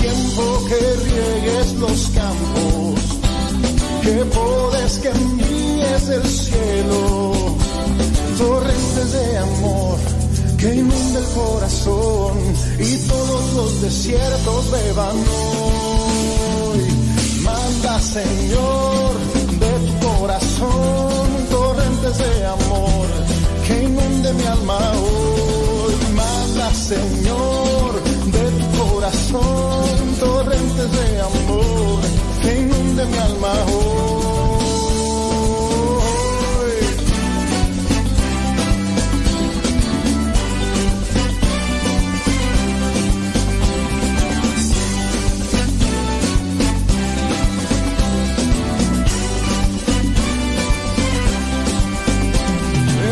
tiempo que riegues los campos, que podes que envíes el cielo, torrentes de amor que inunde el corazón y todos los desiertos beban hoy. Manda Señor de tu corazón torrentes de amor que inunde mi alma hoy. Manda Señor corazón torrentes de amor que inunde mi alma hoy.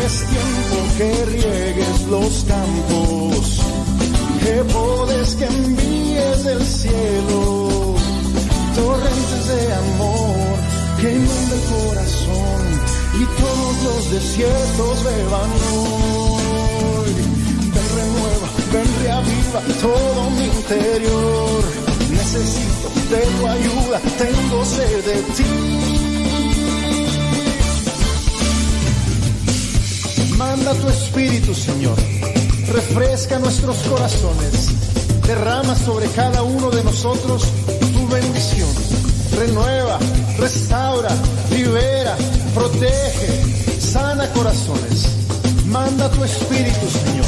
Es tiempo que riegues los campos, que podes que envíes del cielo, torrentes de amor que inunda el corazón y todos los desiertos beban hoy. Ven renueva, ven reaviva todo mi interior. Necesito de tu ayuda, tengo sed de ti. Manda tu espíritu, Señor. Refresca nuestros corazones. Derrama sobre cada uno de nosotros tu bendición. Renueva, restaura, libera, protege, sana corazones. Manda tu espíritu, Señor.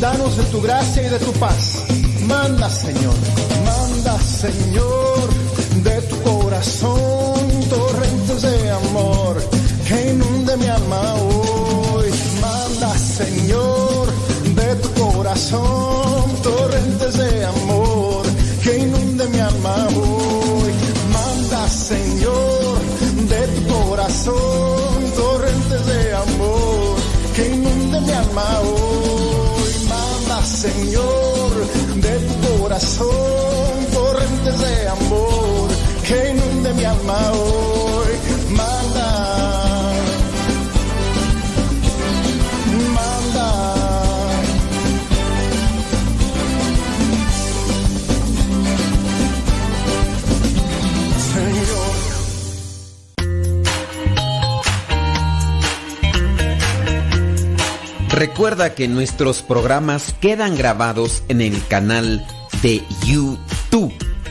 Danos de tu gracia y de tu paz. Manda, Señor. Manda, Señor, de tu corazón hoy. Manda. Recuerda que nuestros programas quedan grabados en el canal de YouTube.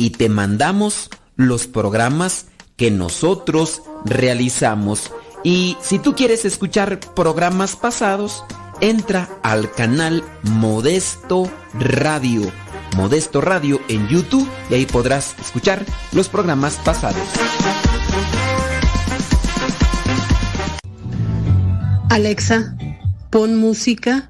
y te mandamos los programas que nosotros realizamos. Y si tú quieres escuchar programas pasados, entra al canal Modesto Radio. Modesto Radio en YouTube y ahí podrás escuchar los programas pasados. Alexa, pon música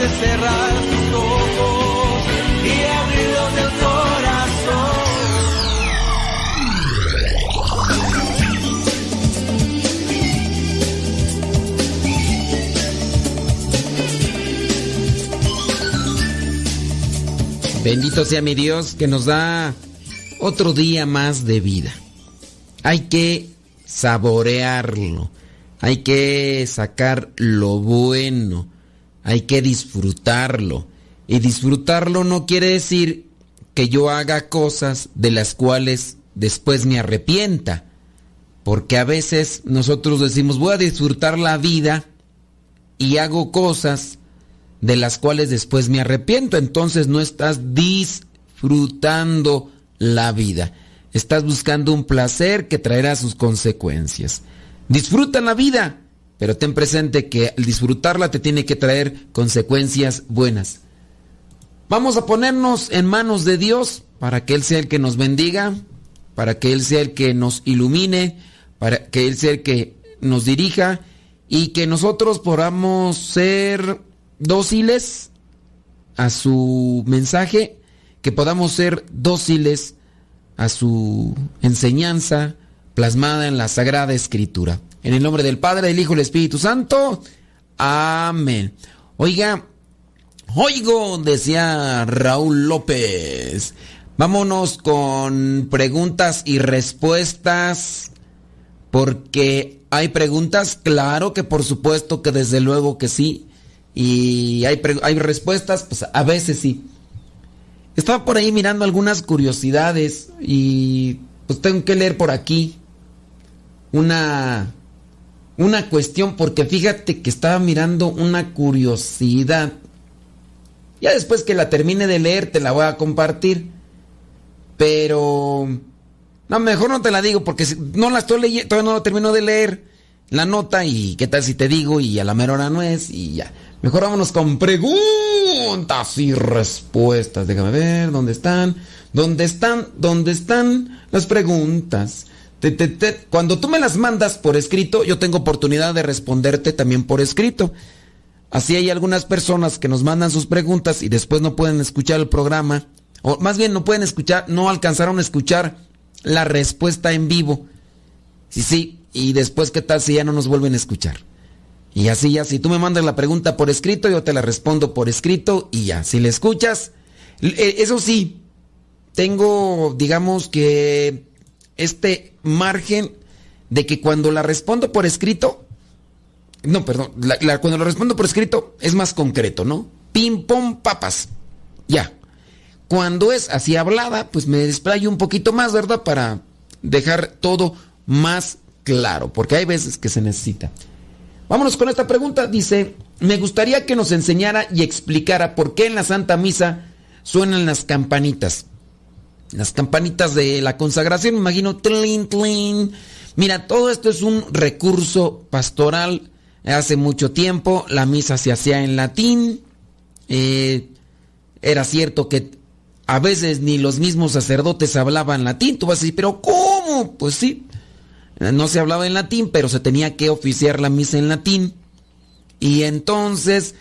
De cerrar tus ojos y abrirlos del corazón. Bendito sea mi Dios que nos da otro día más de vida. Hay que saborearlo, hay que sacar lo bueno, hay que disfrutarlo. Y disfrutarlo no quiere decir que yo haga cosas de las cuales después me arrepienta. Porque a veces nosotros decimos, voy a disfrutar la vida y hago cosas de las cuales después me arrepiento. Entonces no estás disfrutando la vida. Estás buscando un placer que traerá sus consecuencias. Disfruta la vida, pero ten presente que al disfrutarla te tiene que traer consecuencias buenas. Vamos a ponernos en manos de Dios para que Él sea el que nos bendiga, para que Él sea el que nos ilumine, para que Él sea el que nos dirija y que nosotros podamos ser dóciles a su mensaje, que podamos ser dóciles a su enseñanza plasmada en la Sagrada Escritura. En el nombre del Padre, del Hijo y del Espíritu Santo. Amén. Oiga, oigo, decía Raúl López. Vámonos con preguntas y respuestas. Porque hay preguntas, claro que por supuesto que desde luego que sí. Y hay, hay respuestas, pues a veces sí. Estaba por ahí mirando algunas curiosidades y pues tengo que leer por aquí una una cuestión porque fíjate que estaba mirando una curiosidad. Ya después que la termine de leer te la voy a compartir. Pero no, mejor no te la digo porque no la estoy leyendo, todavía no la termino de leer la nota y qué tal si te digo y a la mera hora no es y ya. Mejor vámonos con preguntas y respuestas. Déjame ver dónde están. ¿Dónde están? ¿Dónde están las preguntas? Cuando tú me las mandas por escrito, yo tengo oportunidad de responderte también por escrito. Así hay algunas personas que nos mandan sus preguntas y después no pueden escuchar el programa. O más bien no pueden escuchar, no alcanzaron a escuchar la respuesta en vivo. Sí, sí. Y después, ¿qué tal si ya no nos vuelven a escuchar? Y así ya, si tú me mandas la pregunta por escrito, yo te la respondo por escrito y ya. Si le escuchas, eh, eso sí, tengo, digamos que, este margen de que cuando la respondo por escrito, no, perdón, cuando la respondo por escrito es más concreto, ¿no? Pim, pom, papas. Ya. Cuando es así hablada, pues me desplayo un poquito más, ¿verdad? Para dejar todo más claro, porque hay veces que se necesita. Vámonos con esta pregunta. Dice, me gustaría que nos enseñara y explicara por qué en la Santa Misa suenan las campanitas. Las campanitas de la consagración, me imagino, tlin, tlin. Mira, todo esto es un recurso pastoral. Hace mucho tiempo la misa se hacía en latín. Eh, era cierto que a veces ni los mismos sacerdotes hablaban latín. Tú vas a decir, pero ¿cómo? Pues sí, no se hablaba en latín, pero se tenía que oficiar la misa en latín. Y entonces,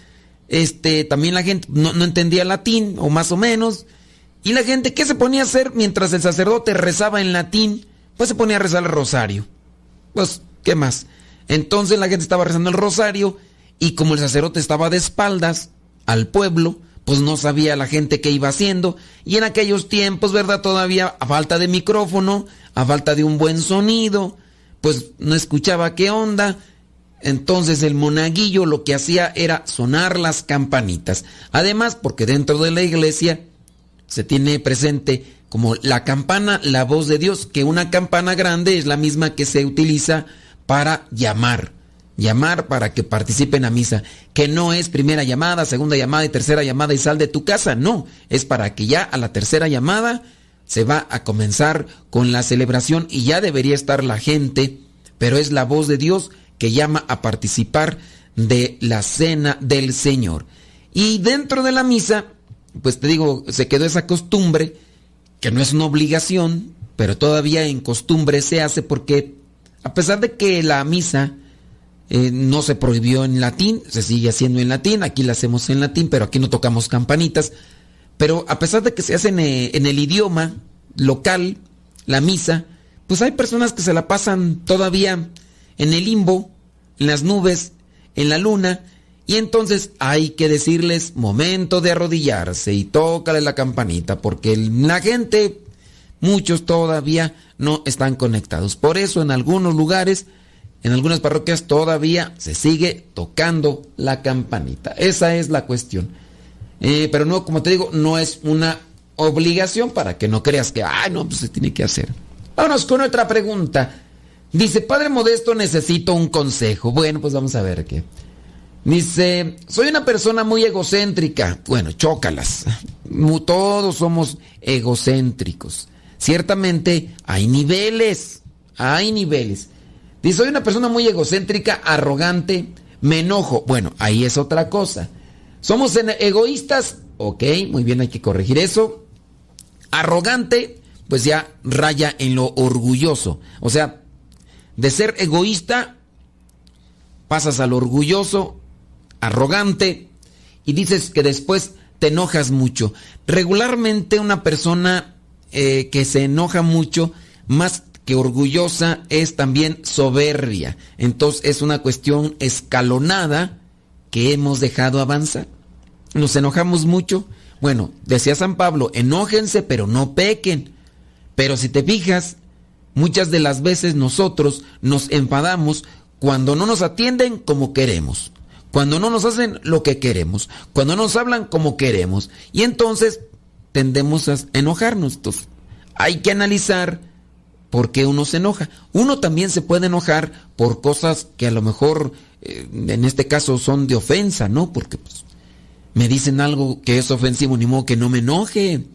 este, también la gente no, entendía latín, o más o menos. Y la gente, ¿qué se ponía a hacer mientras el sacerdote rezaba en latín? Pues se ponía a rezar el rosario. Pues, ¿qué más? Entonces la gente estaba rezando el rosario y como el sacerdote estaba de espaldas al pueblo, pues no sabía la gente qué iba haciendo. Y en aquellos tiempos, ¿verdad? Todavía a falta de micrófono, a falta de un buen sonido, pues no escuchaba qué onda. Entonces el monaguillo lo que hacía era sonar las campanitas. Además, porque dentro de la iglesia se tiene presente como la campana, la voz de Dios, que una campana grande es la misma que se utiliza para llamar. Llamar para que participen a misa. Que no es primera llamada, segunda llamada y tercera llamada y sal de tu casa. No, es para que ya a la tercera llamada se va a comenzar con la celebración y ya debería estar la gente, pero es la voz de Dios que llama a participar de la cena del Señor. Y dentro de la misa, pues te digo, se quedó esa costumbre, que no es una obligación, pero todavía en costumbre se hace porque a pesar de que la misa eh, no se prohibió en latín, se sigue haciendo en latín, aquí la hacemos en latín, pero aquí no tocamos campanitas, pero a pesar de que se hace eh, en, el idioma local, la misa, pues hay personas que se la pasan todavía en el limbo, en las nubes, en la luna, Y entonces hay que decirles momento de arrodillarse y tócale la campanita porque la gente, muchos todavía no están conectados. Por eso en algunos lugares, en algunas parroquias todavía se sigue tocando la campanita. Esa es la cuestión. Eh, pero no, como te digo, no es una obligación para que no creas que, ay, no, pues se tiene que hacer. Vámonos con otra pregunta. Dice, Padre Modesto, necesito un consejo. Bueno, pues vamos a ver qué. Dice, soy una persona muy egocéntrica. Bueno, chócalas. Todos somos egocéntricos. Ciertamente hay niveles, hay niveles. Dice, soy una persona muy egocéntrica, arrogante, me enojo. Bueno, ahí es otra cosa. Somos egoístas, ok, muy bien, hay que corregir eso. Arrogante, pues ya raya en lo orgulloso. O sea, de ser egoísta, pasas al orgulloso, arrogante, y dices que después te enojas mucho. Regularmente una persona eh, que se enoja mucho, más que orgullosa, es también soberbia. Entonces es una cuestión escalonada que hemos dejado avanzar. Nos enojamos mucho. Bueno, decía San Pablo, enójense pero no pequen. Pero si te fijas, muchas de las veces nosotros nos enfadamos cuando no nos atienden como queremos, cuando no nos hacen lo que queremos, cuando nos hablan como queremos. Y entonces tendemos a enojarnos. Hay que analizar por qué uno se enoja. Uno también se puede enojar por cosas que a lo mejor eh, en este caso son de ofensa, ¿no? Porque pues, me dicen algo que es ofensivo, ni modo que no me enoje.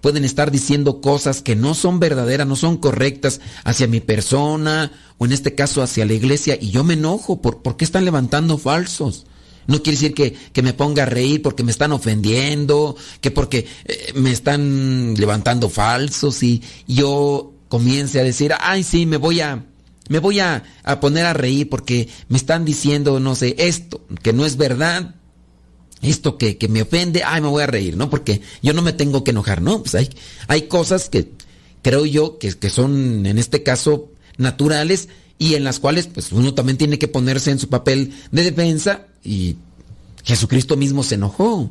Pueden estar diciendo cosas que no son verdaderas, no son correctas hacia mi persona o en este caso hacia la iglesia y yo me enojo. ¿Por, ¿por qué están levantando falsos? No quiere decir que, me ponga a reír porque me están ofendiendo, que porque eh, me están levantando falsos y yo comience a decir, ay sí, me voy a, me voy a, poner a reír porque me están diciendo, no sé, esto, que no es verdad, esto que, me ofende, ay, me voy a reír, ¿no? Porque yo no me tengo que enojar, ¿no? Pues hay, hay cosas que creo yo que, que son, en este caso, naturales y en las cuales pues uno también tiene que ponerse en su papel de defensa y Jesucristo mismo se enojó.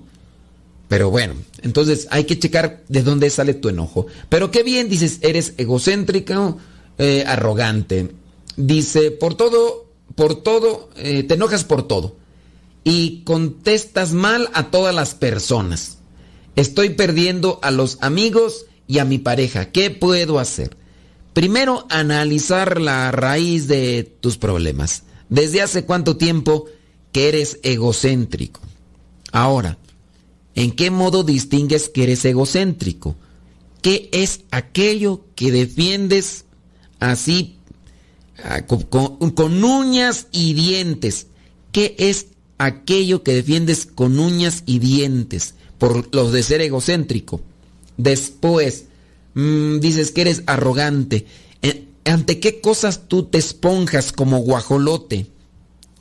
Pero bueno, entonces hay que checar de dónde sale tu enojo. Pero qué bien, dices, eres egocéntrico, eh, arrogante. Dice, por todo, por todo, eh, te enojas por todo. Y contestas mal a todas las personas. Estoy perdiendo a los amigos y a mi pareja. ¿Qué puedo hacer? Primero, analizar la raíz de tus problemas. ¿Desde hace cuánto tiempo que eres egocéntrico. Ahora, ¿en qué modo distingues que eres egocéntrico? ¿Qué es aquello que defiendes así ah, con, uñas y dientes? ¿Qué es aquello que defiendes con uñas y dientes por los de ser egocéntrico? Después, mm, dices que eres arrogante. Eh, ¿Ante qué cosas tú te esponjas como guajolote?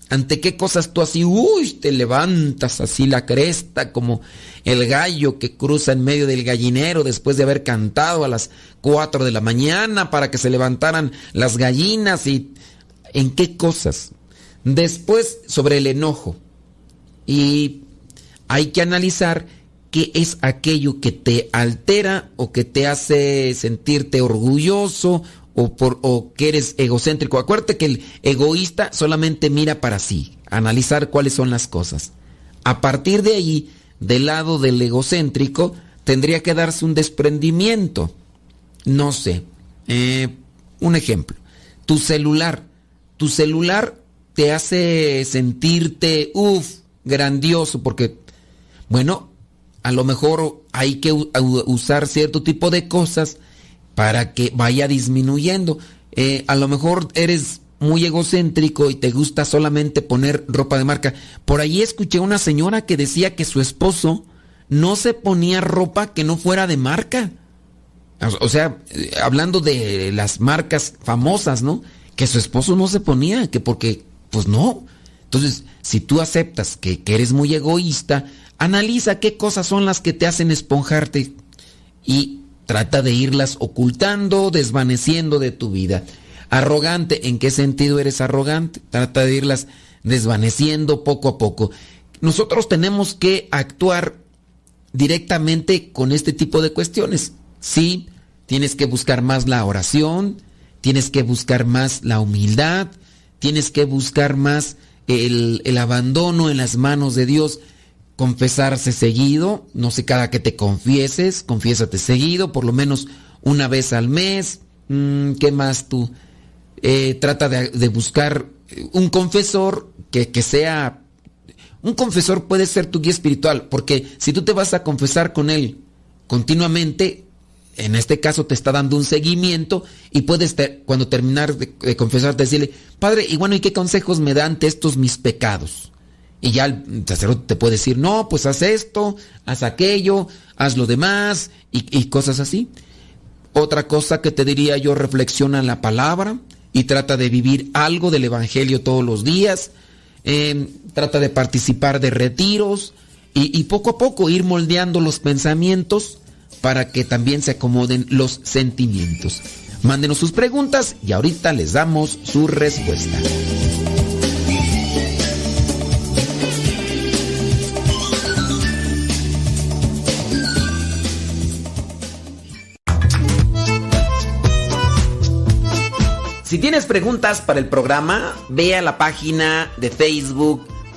ante qué cosas tú así, uy, te levantas así la cresta como el gallo que cruza en medio del gallinero después de haber cantado a las 4 de la mañana para que se levantaran las gallinas y en qué cosas. Después sobre el enojo. Y hay que analizar qué es aquello que te altera o que te hace sentirte orgulloso o, por, o que eres egocéntrico. Acuérdate que el egoísta solamente mira para sí, analizar cuáles son las cosas. A partir de ahí, del lado del egocéntrico, tendría que darse un desprendimiento. No sé, eh, un ejemplo. Tu celular. Tu celular te hace sentirte, uff, grandioso, porque, bueno, a lo mejor hay que usar cierto tipo de cosas para que vaya disminuyendo. Eh, a lo mejor eres muy egocéntrico y te gusta solamente poner ropa de marca. Por ahí escuché una señora que decía que su esposo no se ponía ropa que no fuera de marca. O sea, eh, hablando de las marcas famosas, ¿no? Que su esposo no se ponía, que porque, pues no. Entonces, si tú aceptas que, eres muy egoísta, analiza qué cosas son las que te hacen esponjarte y Trata de irlas ocultando, desvaneciendo de tu vida. Arrogante, ¿en qué sentido eres arrogante? Trata de irlas desvaneciendo poco a poco. nosotros tenemos que actuar directamente con este tipo de cuestiones. Sí, tienes que buscar más la oración, tienes que buscar más la humildad, tienes que buscar más el, el abandono en las manos de Dios, confesarse seguido, no sé, cada que te confieses, confiésate seguido, por lo menos una vez al mes. Mm, ¿Qué más tú? Eh, trata de, de buscar un confesor que, que sea un confesor puede ser tu guía espiritual, porque si tú te vas a confesar con él continuamente, en este caso te está dando un seguimiento y puedes cuando terminar de, confesarte decirle, Padre, y bueno, ¿y qué consejos me da ante estos mis pecados? Y ya el sacerdote te puede decir, no, pues haz esto, haz aquello, haz lo demás y, cosas así. Otra cosa que te diría yo, reflexiona en la palabra y trata de vivir algo del Evangelio todos los días. Eh, trata de participar de retiros y poco a poco ir moldeando los pensamientos para que también se acomoden los sentimientos. Mándenos sus preguntas y ahorita les damos su respuesta. Si tienes preguntas para el programa, ve a la página de Facebook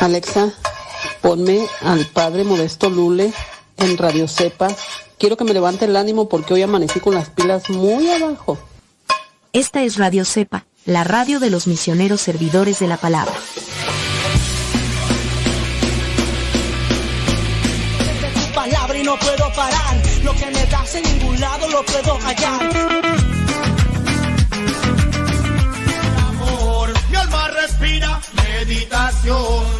Alexa, ponme al padre Modesto Lule en Radio Cepa. Quiero que me levante el ánimo porque hoy amanecí con las pilas muy abajo. Esta es Radio Cepa, la radio de los misioneros servidores de la palabra. de tu palabra y no puedo parar. Lo que me das en ningún lado lo puedo hallar. amor. Mi alma respira meditación.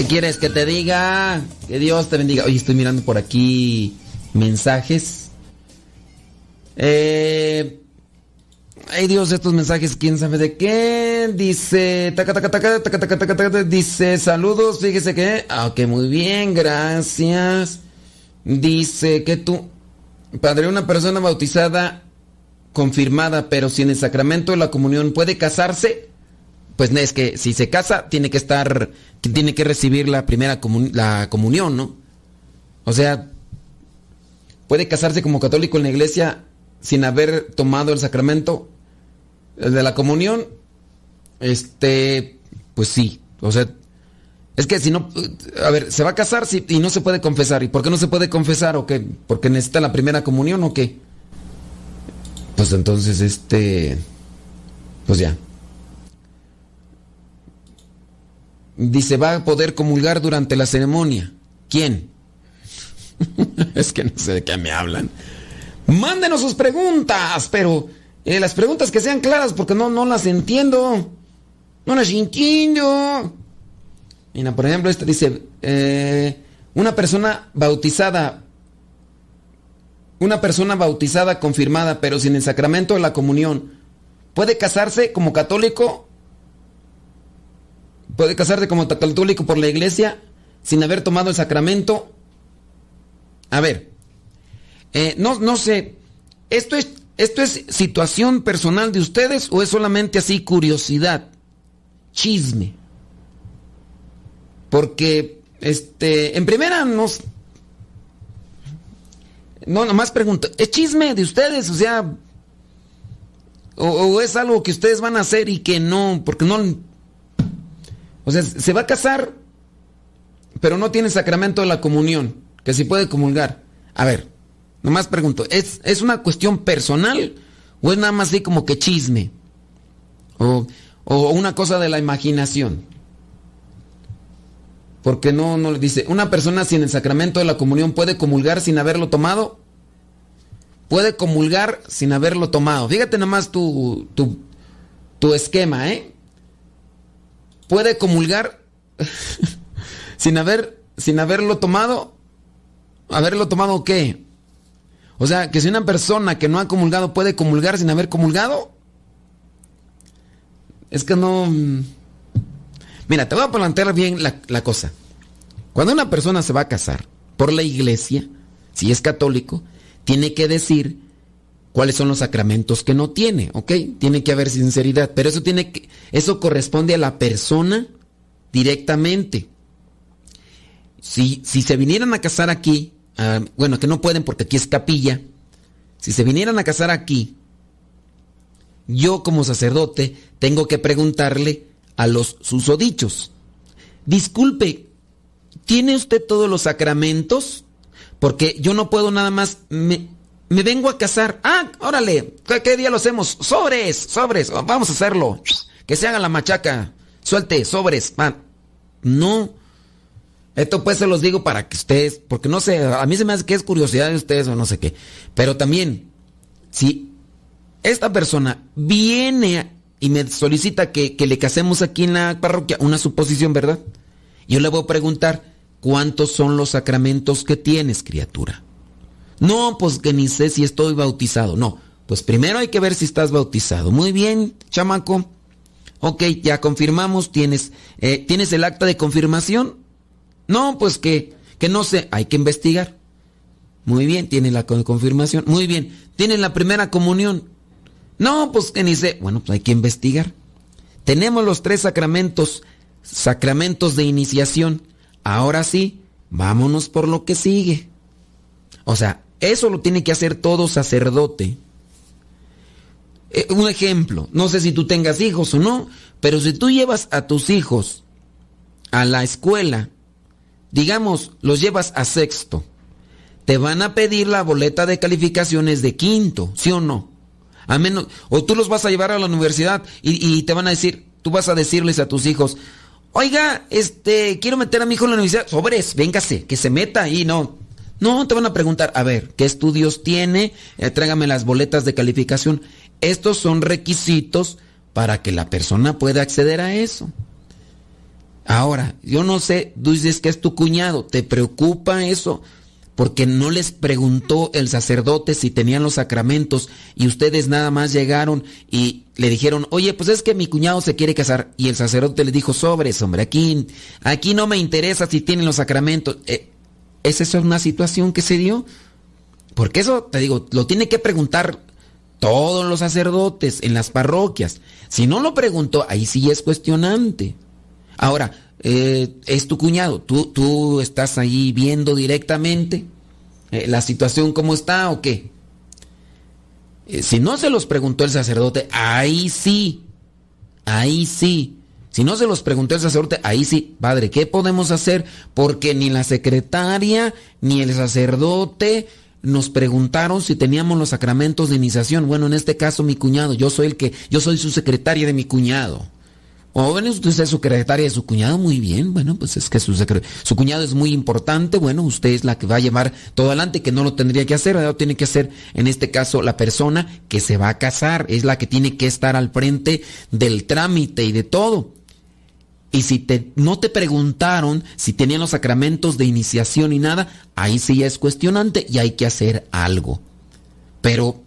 ¿Qué quieres que te diga? Que Dios te bendiga. Oye, estoy mirando por aquí mensajes. Eh, ay Dios, estos mensajes, quién sabe de qué. Dice, taca, taca, taca, taca, taca, taca, taca, dice, saludos, fíjese que. Ah, ok, muy bien, gracias. Dice que tú, padre, una persona bautizada, confirmada, pero sin el sacramento de la comunión, ¿puede casarse? Pues es que si se casa, tiene que estar, tiene que recibir la primera comun- la comunión, ¿no? O sea, puede casarse como católico en la iglesia sin haber tomado el sacramento de la comunión. Este, pues sí, o sea, es que si no, a ver, se va a casar y no se puede confesar. ¿Y por qué no se puede confesar o qué? ¿Porque necesita la primera comunión o qué? Pues entonces, este, pues ya. Dice, va a poder comulgar durante la ceremonia. ¿Quién? es que no sé de qué me hablan. Mándenos sus preguntas, pero eh, las preguntas que sean claras porque no, no las entiendo. No las entiendo. Mira, por ejemplo, esta dice, eh, una persona bautizada, una persona bautizada confirmada, pero sin el sacramento de la comunión, ¿puede casarse como católico puede casarse como católico por la iglesia sin haber tomado el sacramento. A ver, eh, no, no sé, ¿esto es, ¿esto es situación personal de ustedes o es solamente así curiosidad? Chisme. Porque, este, en primera nos... No, nomás pregunto, ¿es chisme de ustedes? O sea, o es algo que ustedes van a hacer y que no, porque no... O sea, se va a casar, pero no tiene sacramento de la comunión, que si puede comulgar. A ver, nomás pregunto, ¿es, ¿es una cuestión personal o es nada más así como que chisme? O, o una cosa de la imaginación. Porque no, no le dice, una persona sin el sacramento de la comunión puede comulgar sin haberlo tomado. Puede comulgar sin haberlo tomado. Fíjate nomás tu, tu, tu esquema, ¿eh? Puede comulgar sin haber, sin haberlo tomado. ¿Haberlo tomado qué? O sea, que si una persona que no ha comulgado puede comulgar sin haber comulgado. Es que no... Mira, te voy a plantear bien la, la, cosa. Cuando una persona se va a casar por la iglesia, si es católico, tiene que decir cuáles son los sacramentos que no tiene, ¿ok? Tiene que haber sinceridad, pero eso tiene que, eso corresponde a la persona directamente. Si, si se vinieran a casar aquí, uh, bueno, que no pueden porque aquí es capilla, si se vinieran a casar aquí, yo como sacerdote tengo que preguntarle a los susodichos. Disculpe, ¿tiene usted todos los sacramentos? Porque yo no puedo nada más, me vengo a casar. Ah, órale, ¿qué, ¿qué, día lo hacemos? Sobres, sobres, vamos a hacerlo. Que se haga la machaca. Suelte, sobres. Man. No. Esto pues se los digo para que ustedes, porque no sé, a mí se me hace que es curiosidad de ustedes o no sé qué. Pero también, si esta persona viene y me solicita que, que, le casemos aquí en la parroquia, una suposición, ¿verdad? Yo le voy a preguntar, ¿cuántos son los sacramentos que tienes, criatura? No, pues que ni sé si estoy bautizado. No, pues primero hay que ver si estás bautizado. Muy bien, chamaco. Ok, ya confirmamos, tienes, eh, ¿tienes el acta de confirmación? No, pues que, que no sé, hay que investigar. Muy bien, tiene la confirmación. Muy bien, ¿tiene la primera comunión? No, pues que ni sé. Bueno, pues hay que investigar. Tenemos los tres sacramentos, sacramentos de iniciación. Ahora sí, vámonos por lo que sigue. O sea, eso lo tiene que hacer todo sacerdote. Eh, un ejemplo, no sé si tú tengas hijos o no, pero si tú llevas a tus hijos a la escuela, digamos, los llevas a sexto, te van a pedir la boleta de calificaciones de quinto, ¿sí o no? A menos, o tú los vas a llevar a la universidad y, y, te van a decir, tú vas a decirles a tus hijos, oiga, este, quiero meter a mi hijo en la universidad, sobres, véngase, que se meta ahí, no. No, te van a preguntar, a ver, ¿qué estudios tiene? Eh, tráigame las boletas de calificación. Estos son requisitos para que la persona pueda acceder a eso. Ahora, yo no sé, tú dices que es tu cuñado, ¿te preocupa eso? Porque no les preguntó el sacerdote si tenían los sacramentos y ustedes nada más llegaron y le dijeron, oye, pues es que mi cuñado se quiere casar. Y el sacerdote le dijo, sobres, hombre, aquí, aquí no me interesa si tienen los sacramentos. Eh, ¿Es esa una situación que se dio? Porque eso, te digo, lo tiene que preguntar todos los sacerdotes en las parroquias. Si no lo preguntó, ahí sí es cuestionante. Ahora, eh, es tu cuñado, ¿Tú, tú estás ahí viendo directamente eh, la situación cómo está o qué. Eh, si no se los preguntó el sacerdote, ahí sí, ahí sí. Si no se los preguntó el sacerdote, ahí sí, padre, ¿qué podemos hacer? Porque ni la secretaria ni el sacerdote nos preguntaron si teníamos los sacramentos de iniciación. Bueno, en este caso mi cuñado, yo soy el que, yo soy su secretaria de mi cuñado. O bueno, usted es secretaria de su cuñado, muy bien, bueno, pues es que su, su cuñado es muy importante, bueno, usted es la que va a llevar todo adelante, que no lo tendría que hacer, lo tiene que hacer en este caso la persona que se va a casar, es la que tiene que estar al frente del trámite y de todo. Y si te, no te preguntaron si tenían los sacramentos de iniciación y nada, ahí sí es cuestionante y hay que hacer algo. Pero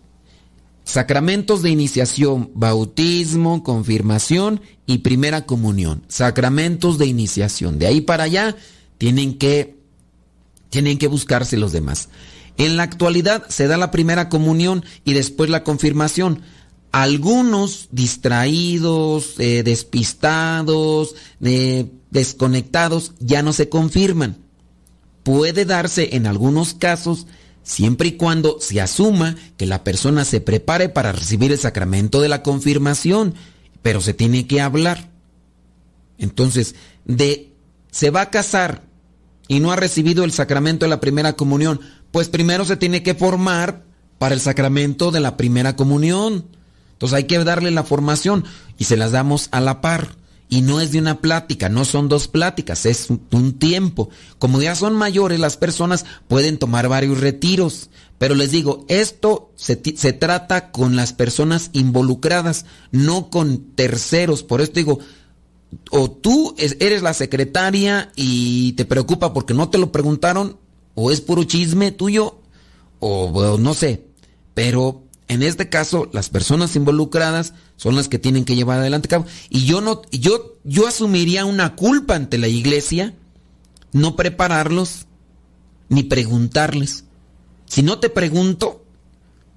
sacramentos de iniciación, bautismo, confirmación y primera comunión. Sacramentos de iniciación. De ahí para allá tienen que, tienen que buscarse los demás. En la actualidad se da la primera comunión y después la confirmación algunos distraídos, eh, despistados, eh, desconectados, ya no se confirman. Puede darse en algunos casos siempre y cuando se asuma que la persona se prepare para recibir el sacramento de la confirmación, pero se tiene que hablar. Entonces, de se va a casar y no ha recibido el sacramento de la primera comunión, pues primero se tiene que formar para el sacramento de la primera comunión. Entonces hay que darle la formación y se las damos a la par. Y no es de una plática, no son dos pláticas, es un tiempo. Como ya son mayores, las personas pueden tomar varios retiros. Pero les digo, esto se, se trata con las personas involucradas, no con terceros. Por esto digo, o tú eres la secretaria y te preocupa porque no te lo preguntaron, o es puro chisme tuyo, o, no sé. Pero en este caso, las personas involucradas son las que tienen que llevar adelante cabo. Y yo no, yo, yo asumiría una culpa ante la iglesia, no prepararlos, ni preguntarles. Si no te pregunto,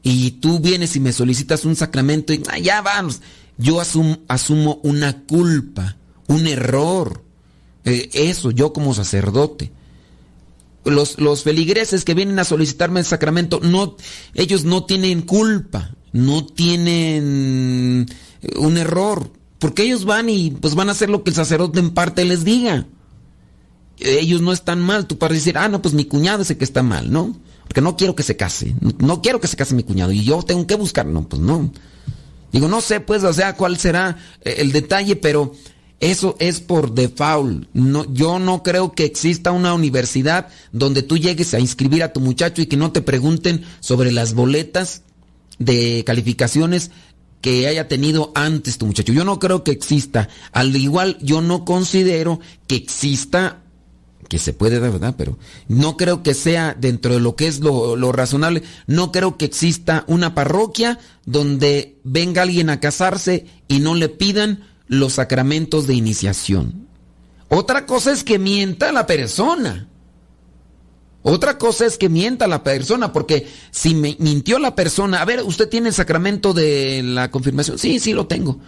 y tú vienes y me solicitas un sacramento y ah, ya vamos, yo asumo una culpa un error. Eh, eso, yo como sacerdote. Los, los, feligreses que vienen a solicitarme el sacramento, no, ellos no tienen culpa, no tienen un error, porque ellos van y pues van a hacer lo que el sacerdote en parte les diga. Ellos no están mal, tú para decir, ah, no, pues mi cuñado es el que está mal, ¿no? Porque no quiero que se case, no quiero que se case mi cuñado y yo tengo que buscar, no, pues no. Digo, no sé, pues, o sea, cuál será el detalle, pero eso es por default. Yo no creo que exista una universidad donde tú llegues a inscribir a tu muchacho y que no te pregunten sobre las boletas de calificaciones que haya tenido antes tu muchacho. Yo no creo que exista. Al igual, yo no considero que exista, que se puede dar, ¿verdad? Pero no creo que sea dentro de lo que es lo razonable. No creo que exista una parroquia donde venga alguien a casarse y no le pidan los sacramentos de iniciación. Otra cosa es que mienta la persona. Otra cosa es que mienta la persona, porque si me mintió la persona, a ver, ¿usted tiene el sacramento de la confirmación? Sí, sí lo tengo.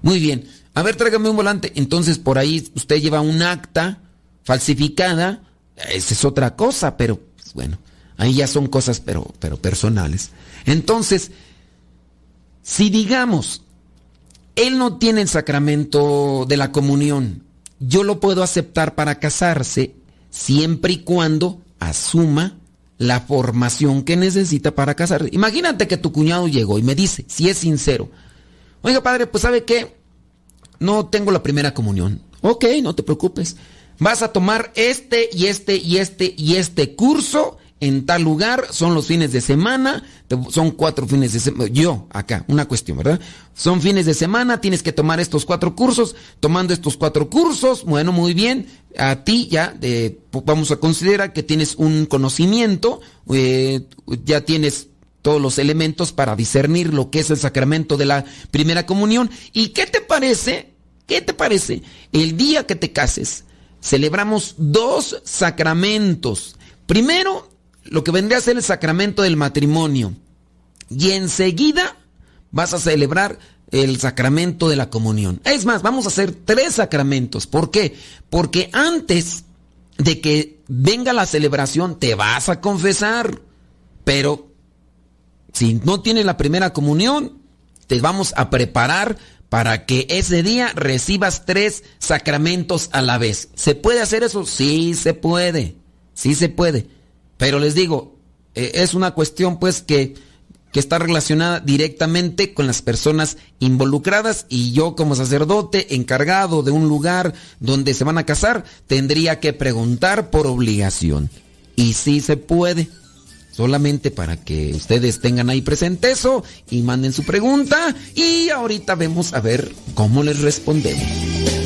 Muy bien. A ver, tráigame un volante. Entonces por ahí usted lleva un acta falsificada. Esa es otra cosa, pero pues, bueno, ahí ya son cosas pero, pero personales. Entonces, si digamos él no tiene el sacramento de la comunión. Yo lo puedo aceptar para casarse siempre y cuando asuma la formación que necesita para casarse. Imagínate que tu cuñado llegó y me dice, si es sincero, oiga padre, pues sabe qué, no tengo la primera comunión. Ok, no te preocupes. Vas a tomar este y este y este y este curso en tal lugar, son los fines de semana, son cuatro fines de semana, yo acá, una cuestión, ¿verdad? Son fines de semana, tienes que tomar estos cuatro cursos, tomando estos cuatro cursos, bueno, muy bien, a ti ya vamos a considerar que tienes un conocimiento, eh, ya tienes todos los elementos para discernir lo que es el sacramento de la primera comunión. ¿Y qué te parece? ¿Qué te parece? El día que te cases, celebramos dos sacramentos. Primero, lo que vendría a ser el sacramento del matrimonio. Y enseguida vas a celebrar el sacramento de la comunión. Es más, vamos a hacer tres sacramentos. ¿Por qué? Porque antes de que venga la celebración te vas a confesar. Pero si no tienes la primera comunión, te vamos a preparar para que ese día recibas tres sacramentos a la vez. ¿Se puede hacer eso? Sí, se puede. Sí se puede. Pero les digo, eh, es una cuestión pues que, que está relacionada directamente con las personas involucradas y yo como sacerdote encargado de un lugar donde se van a casar tendría que preguntar por obligación. Y sí se puede. Solamente para que ustedes tengan ahí presente eso y manden su pregunta y ahorita vemos a ver cómo les respondemos.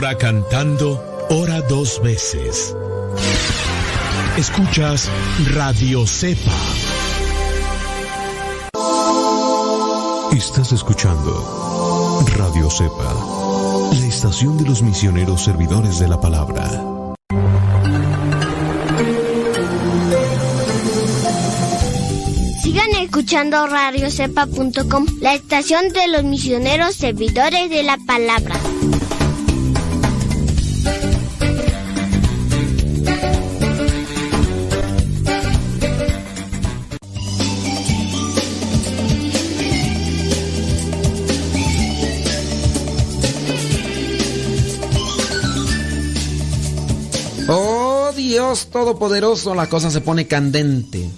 Quien ora cantando, ora dos veces. Escuchas Radio Cepa. Estás escuchando Radio Cepa, la estación de los misioneros servidores de la palabra. Sigan escuchando radiocepa.com, la estación de los misioneros servidores de la palabra. Todopoderoso, la cosa se pone candente.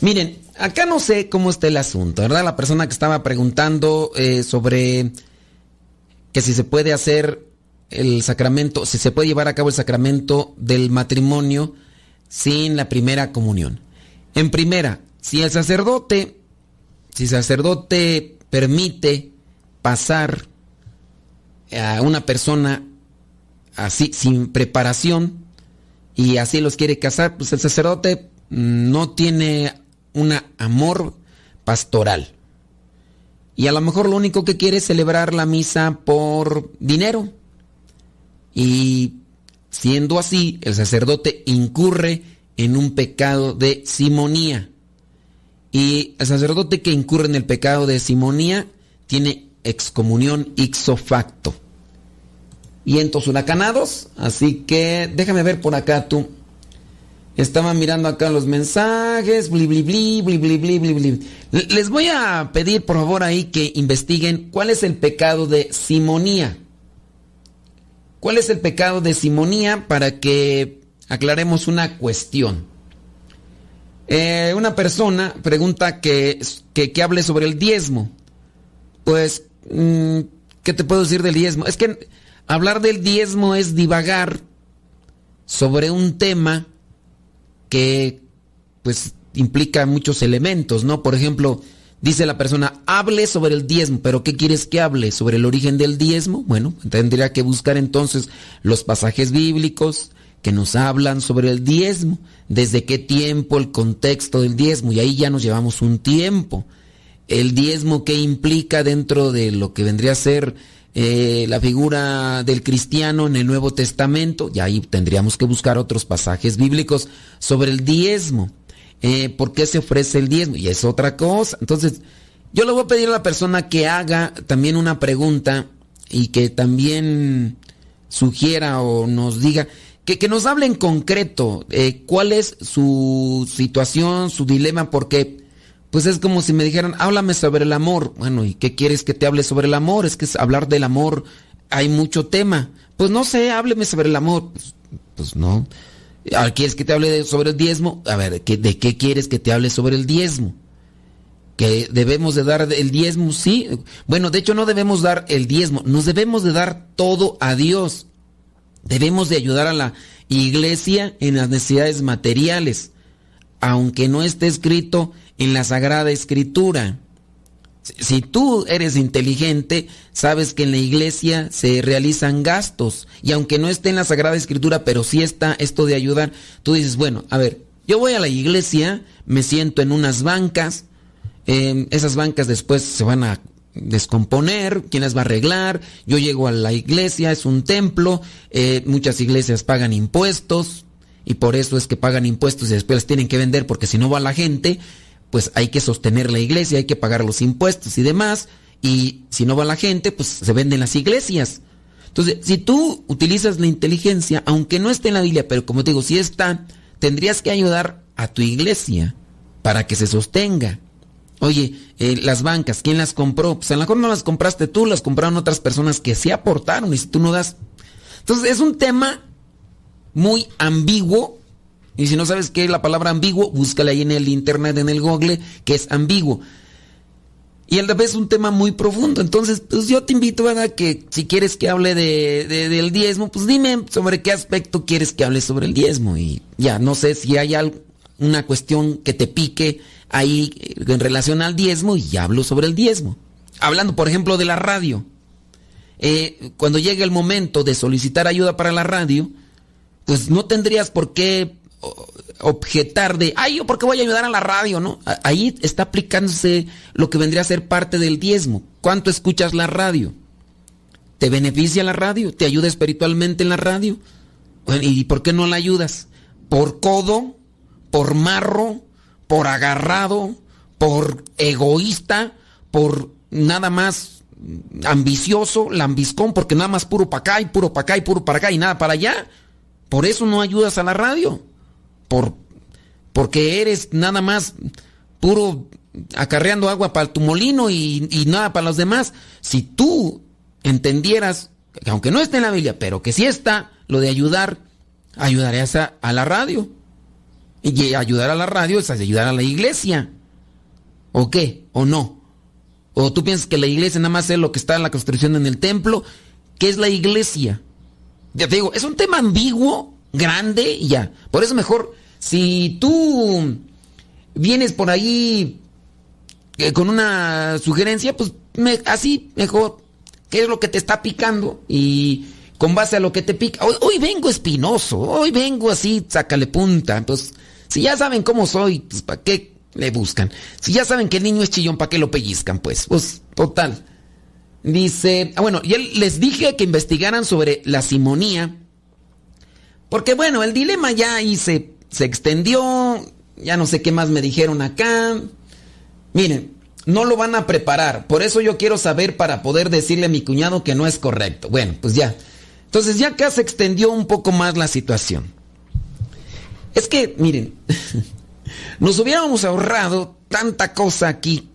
Miren, acá no sé cómo está el asunto, ¿verdad? La persona que estaba preguntando eh, sobre que si se puede hacer el sacramento, si se puede llevar a cabo el sacramento del matrimonio sin la primera comunión. En primera, si el sacerdote, si el sacerdote permite pasar a una persona así sin preparación y así los quiere casar, pues el sacerdote no tiene un amor pastoral. Y a lo mejor lo único que quiere es celebrar la misa por dinero. Y siendo así, el sacerdote incurre en un pecado de simonía. Y el sacerdote que incurre en el pecado de simonía tiene excomunión ixo facto. Y vientos huracanados. Así que déjame ver por acá tú. Estaba mirando acá los mensajes, bli bli bli, bli bli bli bli bli Les voy a pedir por favor ahí que investiguen cuál es el pecado de simonía. ¿Cuál es el pecado de simonía para que aclaremos una cuestión? Eh, una persona pregunta que, que, que, hable sobre el diezmo. Pues, mm, ¿qué te puedo decir del diezmo? Es que hablar del diezmo es divagar sobre un tema que pues implica muchos elementos, ¿no? Por ejemplo, dice la persona, hable sobre el diezmo, pero ¿qué quieres que hable? ¿Sobre el origen del diezmo? Bueno, tendría que buscar entonces los pasajes bíblicos que nos hablan sobre el diezmo, desde qué tiempo, el contexto del diezmo, y ahí ya nos llevamos un tiempo. El diezmo que implica dentro de lo que vendría a ser eh, la figura del cristiano en el Nuevo Testamento, y ahí tendríamos que buscar otros pasajes bíblicos sobre el diezmo. Eh, ¿Por qué se ofrece el diezmo? Y es otra cosa. Entonces, yo le voy a pedir a la persona que haga también una pregunta y que también sugiera o nos diga, que, que nos hable en concreto eh, cuál es su situación, su dilema, porque pues es como si me dijeran, háblame sobre el amor. Bueno, ¿y qué quieres que te hable sobre el amor? Es que hablar del amor hay mucho tema. Pues no sé, hábleme sobre el amor. Pues, pues no. ¿Quieres que te hable sobre el diezmo? A ver, ¿de qué quieres que te hable sobre el diezmo? ¿Que debemos de dar el diezmo? Sí. Bueno, de hecho no debemos dar el diezmo, nos debemos de dar todo a Dios. Debemos de ayudar a la iglesia en las necesidades materiales, aunque no esté escrito en la Sagrada Escritura. Si tú eres inteligente, sabes que en la iglesia se realizan gastos y aunque no esté en la Sagrada Escritura, pero sí está esto de ayudar, tú dices, bueno, a ver, Yo voy a la iglesia, me siento en unas bancas, eh, esas bancas después se van a descomponer, quién las va a arreglar, yo llego a la iglesia, es un templo, eh, muchas iglesias pagan impuestos y por eso es que pagan impuestos y después las tienen que vender porque si no va la gente, pues hay que sostener la iglesia, hay que pagar los impuestos y demás y si no va la gente, pues se venden las iglesias. Entonces, si tú utilizas la inteligencia, aunque no esté en la Biblia, pero como te digo, si está, tendrías que ayudar a tu iglesia para que se sostenga. Oye, eh, las bancas, ¿quién las compró? Pues a lo mejor no las compraste tú, las compraron otras personas que sí aportaron y si tú no das. Entonces es un tema muy ambiguo. Y si no sabes qué es la palabra ambiguo, búscala ahí en el internet, en el google, que es ambiguo. Y el vez es un tema muy profundo. Entonces, pues yo te invito a que si quieres que hable de, del diezmo, pues dime sobre qué aspecto quieres que hable sobre el diezmo. Y ya, no sé si hay una cuestión que te pique ahí en relación al diezmo y hablo sobre el diezmo. Hablando, por ejemplo, de la radio. Eh, cuando llegue el momento de solicitar ayuda para la radio, pues no tendrías por qué objetar de, ay, yo por qué voy a ayudar a la radio, ¿no? Ahí está aplicándose lo que vendría a ser parte del diezmo. ¿Cuánto escuchas la radio? ¿Te beneficia la radio? ¿Te ayuda espiritualmente en la radio? ¿Y por qué no la ayudas? ¿Por codo? ¿Por marro? por agarrado, por egoísta, por nada más ambicioso, lambiscón, porque nada más puro para acá y puro para acá y puro para acá y nada para allá. Por eso no ayudas a la radio. Por, porque eres nada más puro acarreando agua para tu molino y, nada para los demás. Si tú entendieras, que aunque no esté en la Biblia, pero que sí está, lo de ayudar, ayudarías a la radio. Y ayudar a la radio es ayudar a la iglesia. ¿O qué? ¿O no? ¿O tú piensas que la iglesia nada más es lo que está en la construcción en el templo? ¿Qué es la iglesia? Ya te digo, es un tema ambiguo, grande y ya. Por eso mejor, si tú vienes por ahí eh, con una sugerencia, pues así mejor. ¿Qué es lo que te está picando? Y con base a lo que te pica. Hoy, vengo espinoso, hoy vengo así, sácale punta. Entonces, si ya saben cómo soy, pues ¿para qué le buscan? Si ya saben que el niño es chillón, ¿para qué lo pellizcan? Pues, pues, total. Dice, ah, bueno, y él les dije que investigaran sobre la simonía. Porque bueno, el dilema ya ahí se, se extendió, ya no sé qué más me dijeron acá. Miren, no lo van a preparar, por eso yo quiero saber para poder decirle a mi cuñado que no es correcto. Bueno, pues ya. Entonces ya acá se extendió un poco más la situación. Es que, miren, nos hubiéramos ahorrado tanta cosa aquí.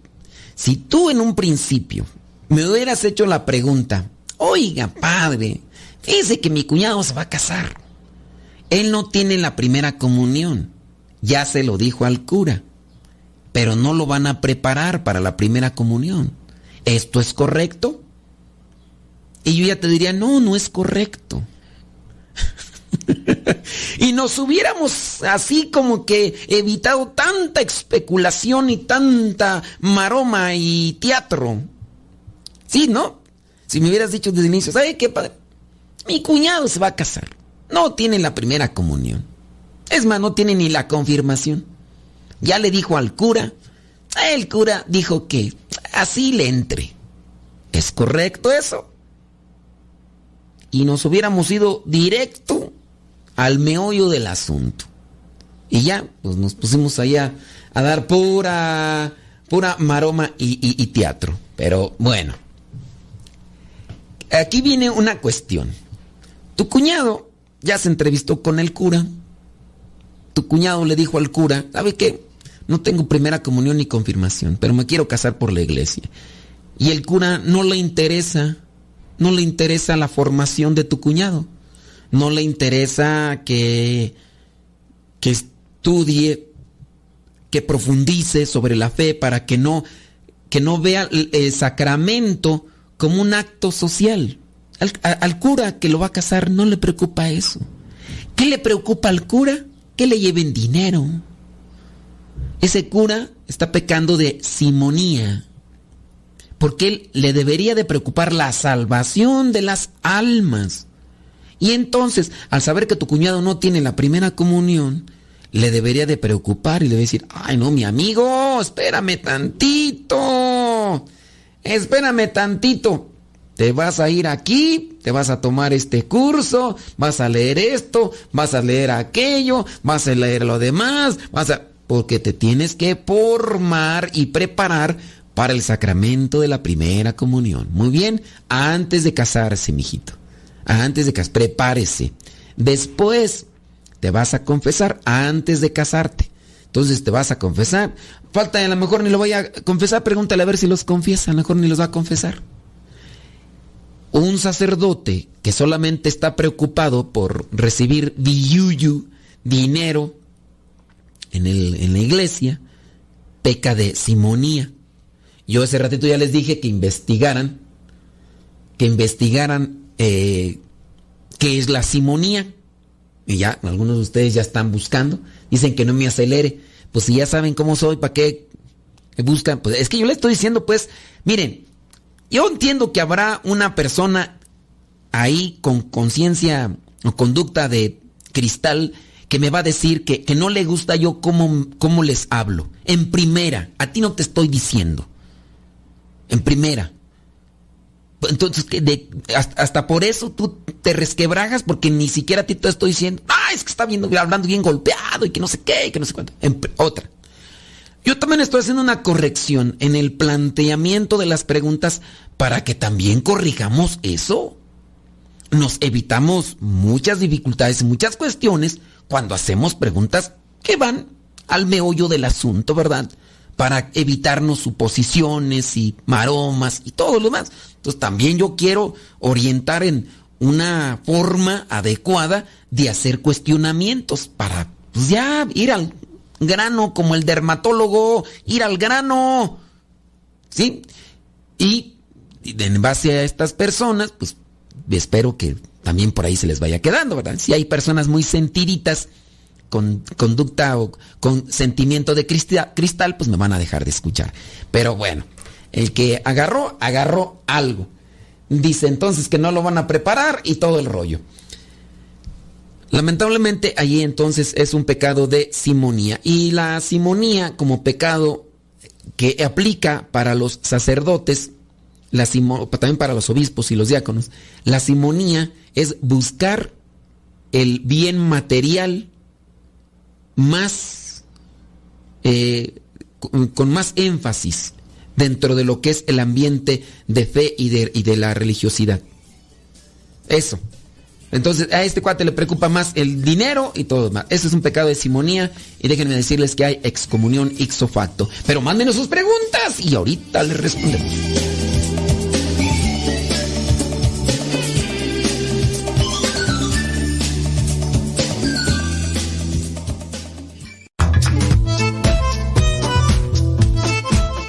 Si tú en un principio me hubieras hecho la pregunta, oiga, padre, fíjese que mi cuñado se va a casar. Él no tiene la primera comunión. Ya se lo dijo al cura. Pero no lo van a preparar para la primera comunión. ¿Esto es correcto? Y yo ya te diría, no, no es correcto. y nos hubiéramos así como que evitado tanta especulación y tanta maroma y teatro. Sí, ¿no? Si me hubieras dicho desde el inicio, ¿sabe qué padre? Mi cuñado se va a casar. No tiene la primera comunión. Es más, no tiene ni la confirmación. Ya le dijo al cura. El cura dijo que así le entre. ¿Es correcto eso? Y nos hubiéramos ido directo al meollo del asunto. Y ya, pues nos pusimos allá a dar pura, pura maroma y, teatro. Pero bueno, aquí viene una cuestión. Tu cuñado ya se entrevistó con el cura. Tu cuñado le dijo al cura, ¿sabe qué? No tengo primera comunión ni confirmación, pero me quiero casar por la iglesia. Y el cura no le interesa, no le interesa la formación de tu cuñado no le interesa que, que estudie, que profundice sobre la fe para que no, que no vea el, sacramento como un acto social. Al, cura que lo va a casar no le preocupa eso. ¿Qué le preocupa al cura? Que le lleven dinero. Ese cura está pecando de simonía. Porque él le debería de preocupar la salvación de las almas. Y entonces, al saber que tu cuñado no tiene la primera comunión, le debería de preocupar y le debe decir, ay no, mi amigo, espérame tantito, espérame tantito. Te vas a ir aquí, te vas a tomar este curso, vas a leer esto, vas a leer aquello, vas a leer lo demás, vas a... Porque te tienes que formar y preparar para el sacramento de la primera comunión. Muy bien, antes de casarse, mijito. Antes de casarse, prepárese. Después te vas a confesar antes de casarte. Entonces te vas a confesar. Falta a lo mejor ni lo voy a confesar, pregúntale a ver si los confiesa, a lo mejor ni los va a confesar. Un sacerdote que solamente está preocupado por recibir biyuyu, dinero, en, el, en la iglesia, peca de simonía. Yo ese ratito ya les dije que investigaran, que investigaran eh, qué es la simonía. Y ya, algunos de ustedes ya están buscando. Dicen que no me acelere. Pues si ya saben cómo soy, ¿para qué buscan? Pues es que yo les estoy diciendo, pues, miren, yo entiendo que habrá una persona ahí con conciencia o conducta de cristal que me va a decir que, que no le gusta yo cómo, cómo les hablo. En primera, a ti no te estoy diciendo. En primera. Entonces, de, hasta, por eso tú te resquebrajas porque ni siquiera a ti te estoy diciendo, ah, es que está viendo, hablando bien golpeado y que no sé qué, y que no sé cuánto. En, otra. Yo también estoy haciendo una corrección en el planteamiento de las preguntas para que también corrijamos eso. Nos evitamos muchas dificultades, muchas cuestiones cuando hacemos preguntas que van al meollo del asunto, ¿verdad? Para evitarnos suposiciones y maromas y todo lo demás. Entonces también yo quiero orientar en una forma adecuada de hacer cuestionamientos para pues, ya ir al grano como el dermatólogo, ir al grano. ¿Sí? Y en base a estas personas, pues espero que también por ahí se les vaya quedando, ¿verdad? Si hay personas muy sentiditas con conducta o con sentimiento de cristal, pues me van a dejar de escuchar. Pero bueno, el que agarró, agarró algo. Dice entonces que no lo van a preparar y todo el rollo. Lamentablemente allí entonces es un pecado de simonía. Y la simonía como pecado que aplica para los sacerdotes, también para los obispos y los diáconos, la simonía es buscar el bien material más, eh, con más énfasis dentro de lo que es el ambiente de fe y de, la religiosidad. Eso. Entonces a este cuate le preocupa más el dinero y todo más. Eso es un pecado de simonía y déjenme decirles que hay excomunión ixo facto. Pero mándenos sus preguntas y ahorita les respondemos.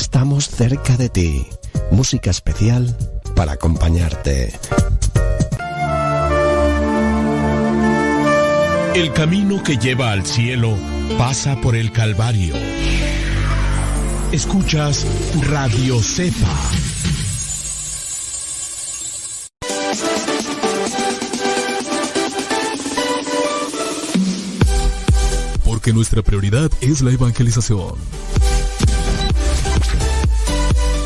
Estamos cerca de ti. Música especial para acompañarte. El camino que lleva al cielo pasa por el Calvario. Escuchas Radio Cepa. Porque nuestra prioridad es la evangelización.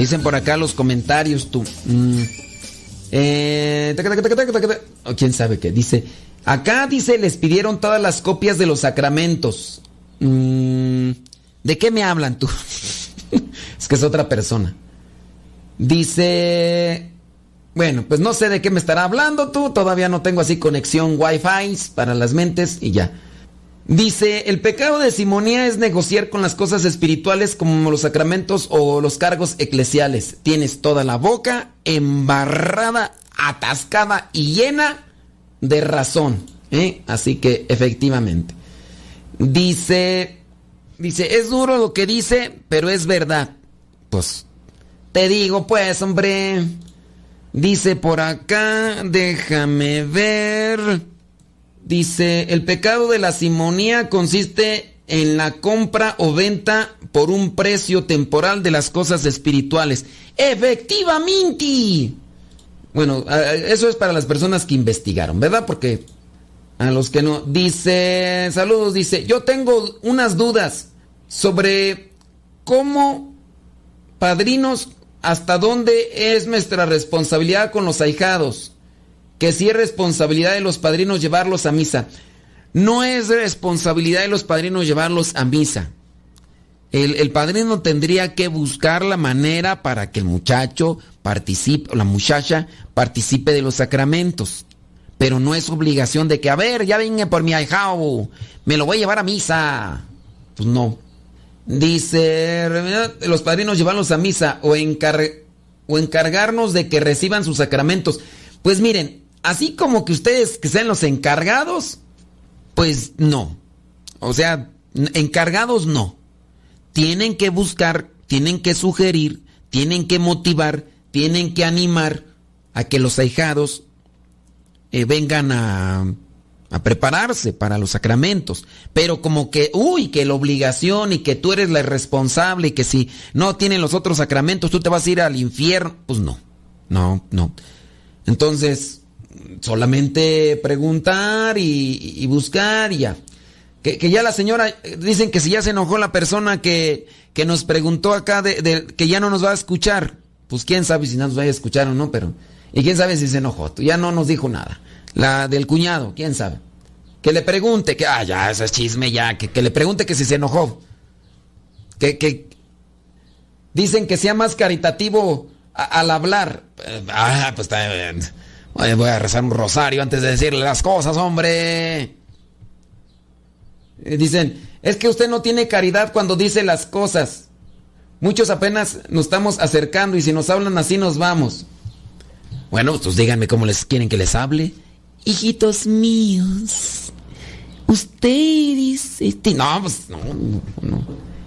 Dicen por acá los comentarios tú. Mm. Eh. Oh, ¿Quién sabe qué? Dice, acá dice, les pidieron todas las copias de los sacramentos. Mm, ¿De qué me hablan tú? es que es otra persona. Dice, bueno, pues no sé de qué me estará hablando tú, todavía no tengo así conexión Wi-Fi para las mentes y ya. Dice, el pecado de simonía es negociar con las cosas espirituales como los sacramentos o los cargos eclesiales. Tienes toda la boca embarrada, atascada y llena de razón. ¿eh? Así que efectivamente. Dice, dice, es duro lo que dice, pero es verdad. Pues, te digo pues, hombre. Dice por acá, déjame ver. Dice, el pecado de la simonía consiste en la compra o venta por un precio temporal de las cosas espirituales. Efectivamente. Bueno, eso es para las personas que investigaron, ¿verdad? Porque a los que no. Dice, saludos, dice, yo tengo unas dudas sobre cómo padrinos, hasta dónde es nuestra responsabilidad con los ahijados que si es responsabilidad de los padrinos llevarlos a misa. No es responsabilidad de los padrinos llevarlos a misa. El, padrino tendría que buscar la manera para que el muchacho participe, o la muchacha participe de los sacramentos. Pero no es obligación de que, a ver, ya venga por mi ahijado, me lo voy a llevar a misa. Pues no. Dice, los padrinos llevarlos a misa o, o encargarnos de que reciban sus sacramentos. Pues miren, así como que ustedes que sean los encargados, pues no. O sea, encargados no. Tienen que buscar, tienen que sugerir, tienen que motivar, tienen que animar a que los ahijados eh, vengan a, a prepararse para los sacramentos. Pero como que, uy, que la obligación y que tú eres la responsable y que si no tienen los otros sacramentos tú te vas a ir al infierno, pues no, no, no. Entonces, solamente preguntar y, buscar y ya. Que, ya la señora, dicen que si ya se enojó la persona que, que nos preguntó acá de, que ya no nos va a escuchar. Pues quién sabe si nos va a escuchar o no, pero... Y quién sabe si se enojó. Ya no nos dijo nada. La del cuñado, quién sabe. Que le pregunte, que... Ah, ya, ese es chisme ya. Que, que le pregunte que si se enojó. Que, que... Dicen que sea más caritativo al hablar. Ah, pues está bien voy a rezar un rosario antes de decirle las cosas, hombre. Dicen, es que usted no tiene caridad cuando dice las cosas. Muchos apenas nos estamos acercando y si nos hablan así nos vamos. Bueno, pues díganme cómo les quieren que les hable. Hijitos míos, ustedes... Este... No, pues no, no,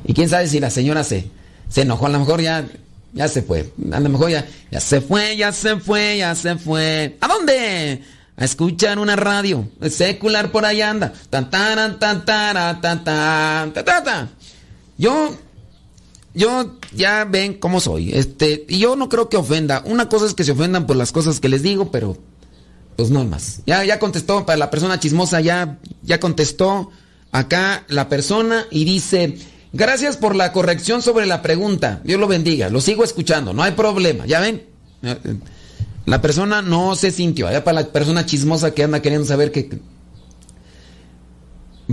Y quién sabe si la señora se, se enojó, a lo mejor ya ya se fue. A lo mejor ya, ya se fue, ya se fue, ya se fue. ¿A dónde? A escuchar una radio. secular por allá anda. Tan, tan, tan, tan, tan, tan, tan, Yo, yo ya ven cómo soy. Este, y yo no creo que ofenda. Una cosa es que se ofendan por las cosas que les digo, pero pues no más. Ya, ya contestó para la persona chismosa, ya, ya contestó acá la persona y dice. Gracias por la corrección sobre la pregunta. Dios lo bendiga. Lo sigo escuchando. No hay problema. ¿Ya ven? La persona no se sintió. Allá para la persona chismosa que anda queriendo saber que...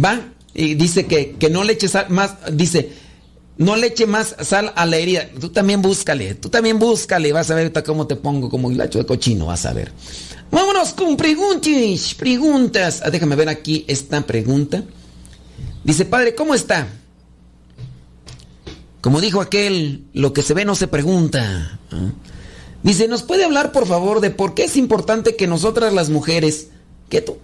Va y dice que, no le eche más... Dice, no le eche más sal a la herida. Tú también búscale. Tú también búscale. Vas a ver cómo te pongo como hilacho de cochino. Vas a ver. Vámonos con preguntas. Preguntas. Ah, déjame ver aquí esta pregunta. Dice, padre, ¿cómo está? Como dijo aquel, lo que se ve no se pregunta. Dice, ¿nos puede hablar por favor de por qué es importante que nosotras las mujeres, que tú,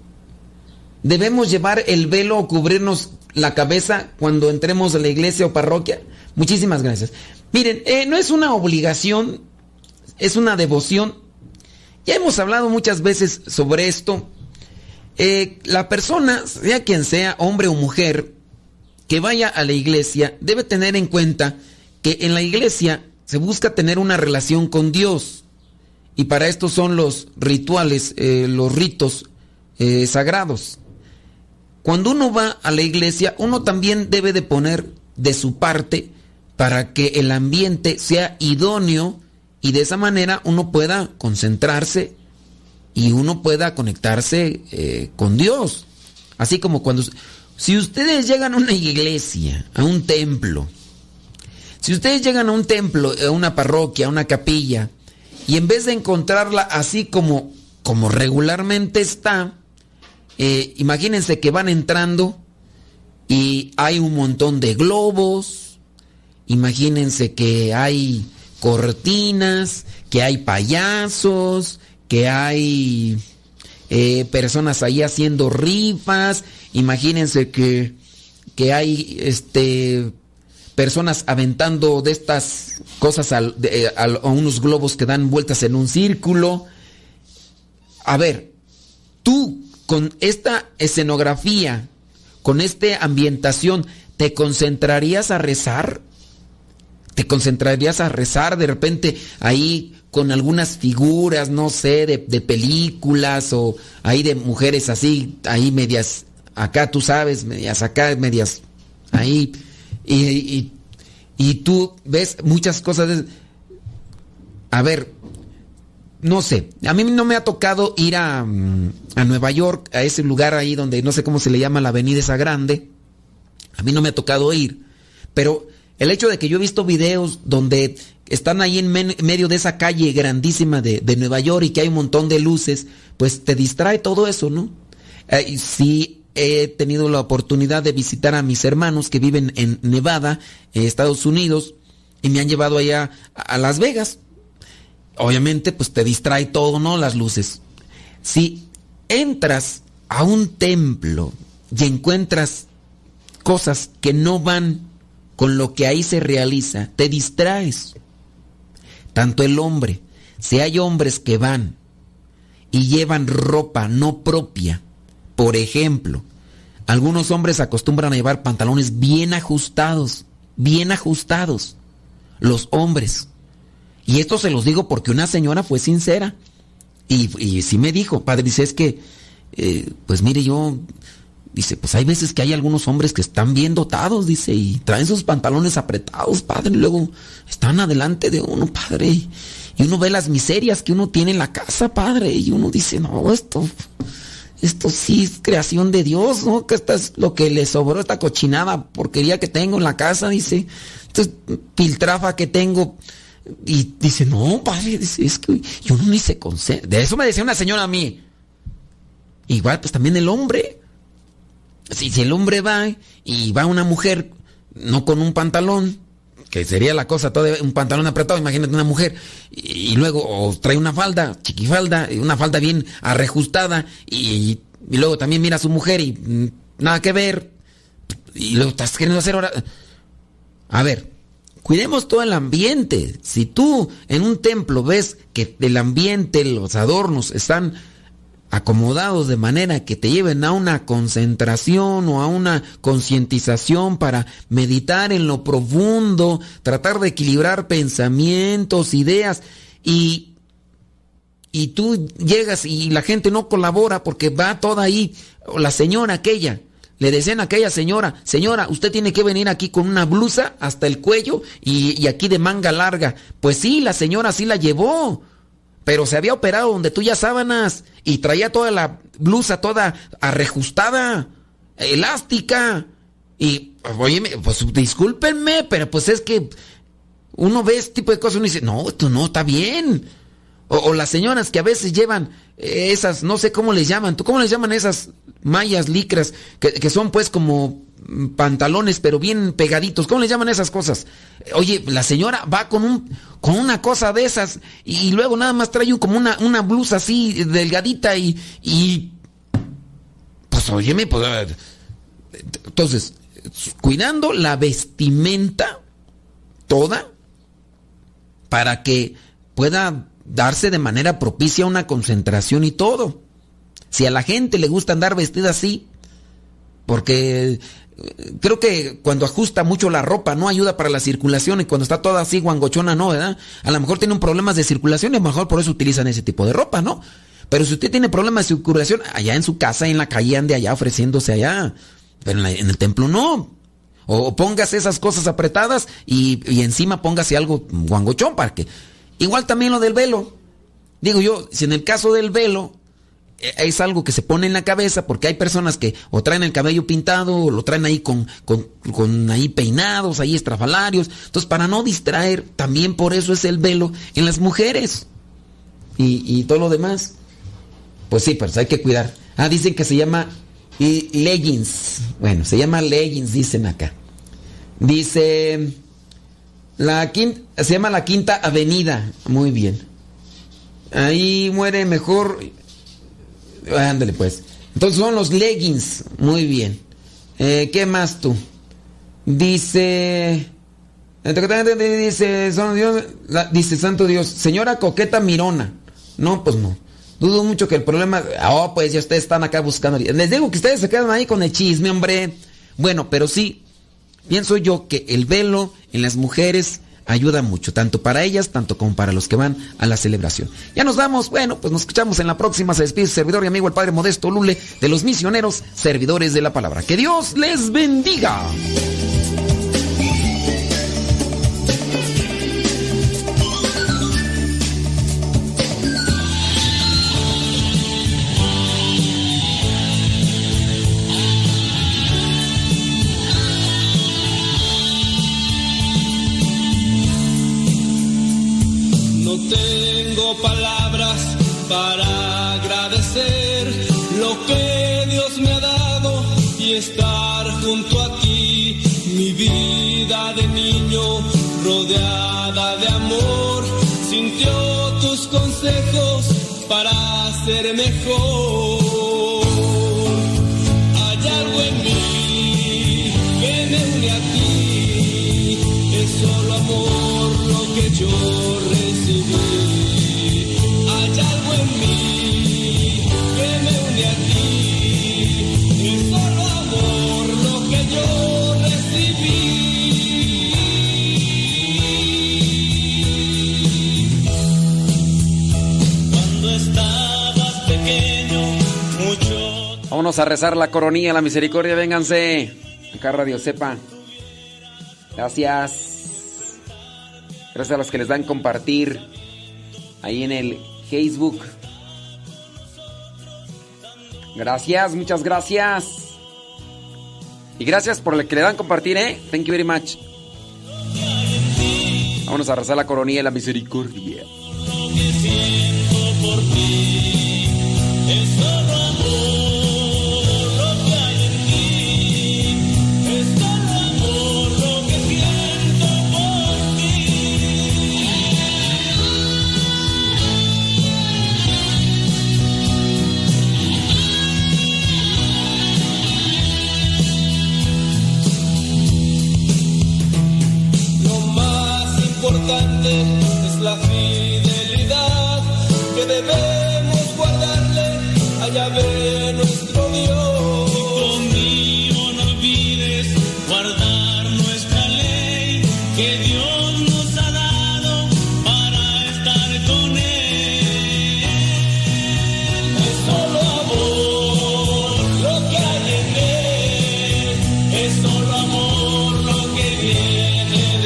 debemos llevar el velo o cubrirnos la cabeza cuando entremos a la iglesia o parroquia? Muchísimas gracias. Miren, eh, no es una obligación, es una devoción. Ya hemos hablado muchas veces sobre esto. Eh, la persona, sea quien sea, hombre o mujer, que vaya a la iglesia debe tener en cuenta que en la iglesia se busca tener una relación con Dios. Y para esto son los rituales, eh, los ritos eh, sagrados. Cuando uno va a la iglesia, uno también debe de poner de su parte para que el ambiente sea idóneo y de esa manera uno pueda concentrarse y uno pueda conectarse eh, con Dios. Así como cuando... Si ustedes llegan a una iglesia, a un templo, si ustedes llegan a un templo, a una parroquia, a una capilla, y en vez de encontrarla así como, como regularmente está, eh, imagínense que van entrando y hay un montón de globos, imagínense que hay cortinas, que hay payasos, que hay eh, personas ahí haciendo rifas, imagínense que, que hay este personas aventando de estas cosas eh, a unos globos que dan vueltas en un círculo. A ver, tú con esta escenografía, con esta ambientación, ¿te concentrarías a rezar? ¿Te concentrarías a rezar de repente ahí con algunas figuras, no sé, de, películas o ahí de mujeres así, ahí medias, acá tú sabes, medias acá, medias ahí? Y, y, tú ves muchas cosas. De, a ver, no sé, a mí no me ha tocado ir a, a, Nueva York, a ese lugar ahí donde no sé cómo se le llama la avenida esa grande. A mí no me ha tocado ir. Pero el hecho de que yo he visto videos donde están ahí en medio de esa calle grandísima de, de, Nueva York y que hay un montón de luces, pues te distrae todo eso, ¿no? Eh, sí he tenido la oportunidad de visitar a mis hermanos que viven en Nevada, en Estados Unidos, y me han llevado allá a Las Vegas. Obviamente, pues te distrae todo, ¿no? Las luces. Si entras a un templo y encuentras cosas que no van con lo que ahí se realiza, te distraes. Tanto el hombre, si hay hombres que van y llevan ropa no propia, por ejemplo, algunos hombres acostumbran a llevar pantalones bien ajustados, bien ajustados, los hombres. Y esto se los digo porque una señora fue sincera y, sí me dijo, padre, dice, es que, eh, pues mire, yo Dice, pues hay veces que hay algunos hombres que están bien dotados, dice, y traen sus pantalones apretados, padre, y luego están adelante de uno, padre, y, uno ve las miserias que uno tiene en la casa, padre, y uno dice, no, esto, esto sí es creación de Dios, ¿no? Que esto es lo que le sobró esta cochinada, porquería que tengo en la casa, dice, esto es piltrafa que tengo. Y dice, no, padre, es que yo no ni se concentra. De eso me decía una señora a mí. Igual, pues también el hombre. Si, si el hombre va y va una mujer no con un pantalón, que sería la cosa, todo un pantalón apretado, imagínate una mujer, y, luego trae una falda, chiquifalda, una falda bien arrejustada, y, y, luego también mira a su mujer y mm, nada que ver, y luego estás queriendo hacer ahora... A ver, cuidemos todo el ambiente. Si tú en un templo ves que el ambiente, los adornos están acomodados de manera que te lleven a una concentración o a una concientización para meditar en lo profundo, tratar de equilibrar pensamientos, ideas y y tú llegas y la gente no colabora porque va toda ahí, o la señora aquella, le decían a aquella señora, señora, usted tiene que venir aquí con una blusa hasta el cuello y, y aquí de manga larga. Pues sí, la señora sí la llevó pero se había operado donde tú ya sábanas y traía toda la blusa toda arrejustada, elástica. Y, oye, pues discúlpenme, pero pues es que uno ve este tipo de cosas y uno dice, no, esto no está bien. O, las señoras que a veces llevan esas, no sé cómo les llaman, ¿tú cómo les llaman esas mallas licras que, que son pues como pantalones, pero bien pegaditos. ¿Cómo le llaman esas cosas? Oye, la señora va con un con una cosa de esas y, luego nada más trae como una, una blusa así delgadita y, y pues óyeme, pues entonces, cuidando la vestimenta toda para que pueda darse de manera propicia una concentración y todo. Si a la gente le gusta andar vestida así, porque creo que cuando ajusta mucho la ropa no ayuda para la circulación y cuando está toda así guangochona no, ¿verdad? A lo mejor tiene un problema de circulación y a lo mejor por eso utilizan ese tipo de ropa, ¿no? Pero si usted tiene problemas de circulación, allá en su casa, en la calle, ande allá ofreciéndose allá. Pero en, el templo no. O póngase esas cosas apretadas y, y encima póngase algo guangochón para que... Igual también lo del velo. Digo yo, si en el caso del velo eh, es algo que se pone en la cabeza porque hay personas que o traen el cabello pintado o lo traen ahí con, con, con, ahí peinados, ahí estrafalarios. Entonces, para no distraer, también por eso es el velo en las mujeres. Y, y todo lo demás. Pues sí, pero hay que cuidar. Ah, dicen que se llama leggings. Bueno, se llama leggings, dicen acá. Dice la quinta, se llama la Quinta Avenida. Muy bien. Ahí muere mejor. Ándale pues. Entonces son los leggings. Muy bien. Eh, ¿Qué más tú? Dice. Dice, son Dios, dice Santo Dios, señora coqueta mirona. No, pues no. Dudo mucho que el problema. Oh, pues ya ustedes están acá buscando. Les digo que ustedes se quedan ahí con el chisme, hombre. Bueno, pero sí, pienso yo que el velo en las mujeres ayuda mucho, tanto para ellas, tanto como para los que van a la celebración. Ya nos vamos, bueno, pues nos escuchamos en la próxima. Se despide servidor y amigo el Padre Modesto Lule de los misioneros servidores de la palabra. Que Dios les bendiga. Estar junto a ti, mi vida de niño rodeada de amor, sintió tus consejos para ser mejor. Hay algo en mí que es solo amor lo que yo Vámonos a rezar la coronilla, la misericordia, vénganse. Acá Radio Sepa. Gracias. Gracias a los que les dan compartir ahí en el Facebook. Gracias, muchas gracias. Y gracias por el que le dan compartir, ¿eh? Thank you very much. Vámonos a rezar la coronilla y la misericordia.